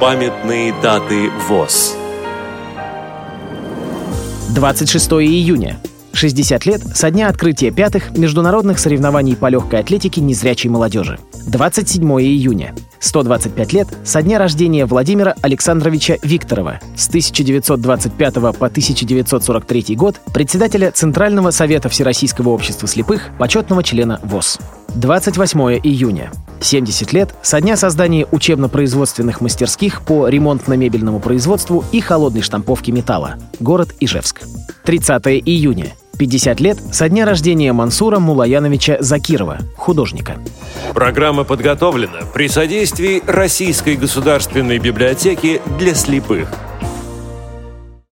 Памятные даты ВОЗ. 26 июня. 60 лет со дня открытия пятых международных соревнований по легкой атлетике незрячей молодежи. 27 июня. 125 лет со дня рождения Владимира Александровича Викторова с 1925 по 1943 год председателя Центрального совета Всероссийского общества слепых, почетного члена ВОЗ. 28 июня. 70 лет со дня создания учебно-производственных мастерских по ремонтно-мебельному производству и холодной штамповке металла. Город Ижевск. 30 июня. 50 лет со дня рождения Мансура Мулаяновича Закирова, художника. Программа подготовлена при содействии Российской государственной библиотеки для слепых.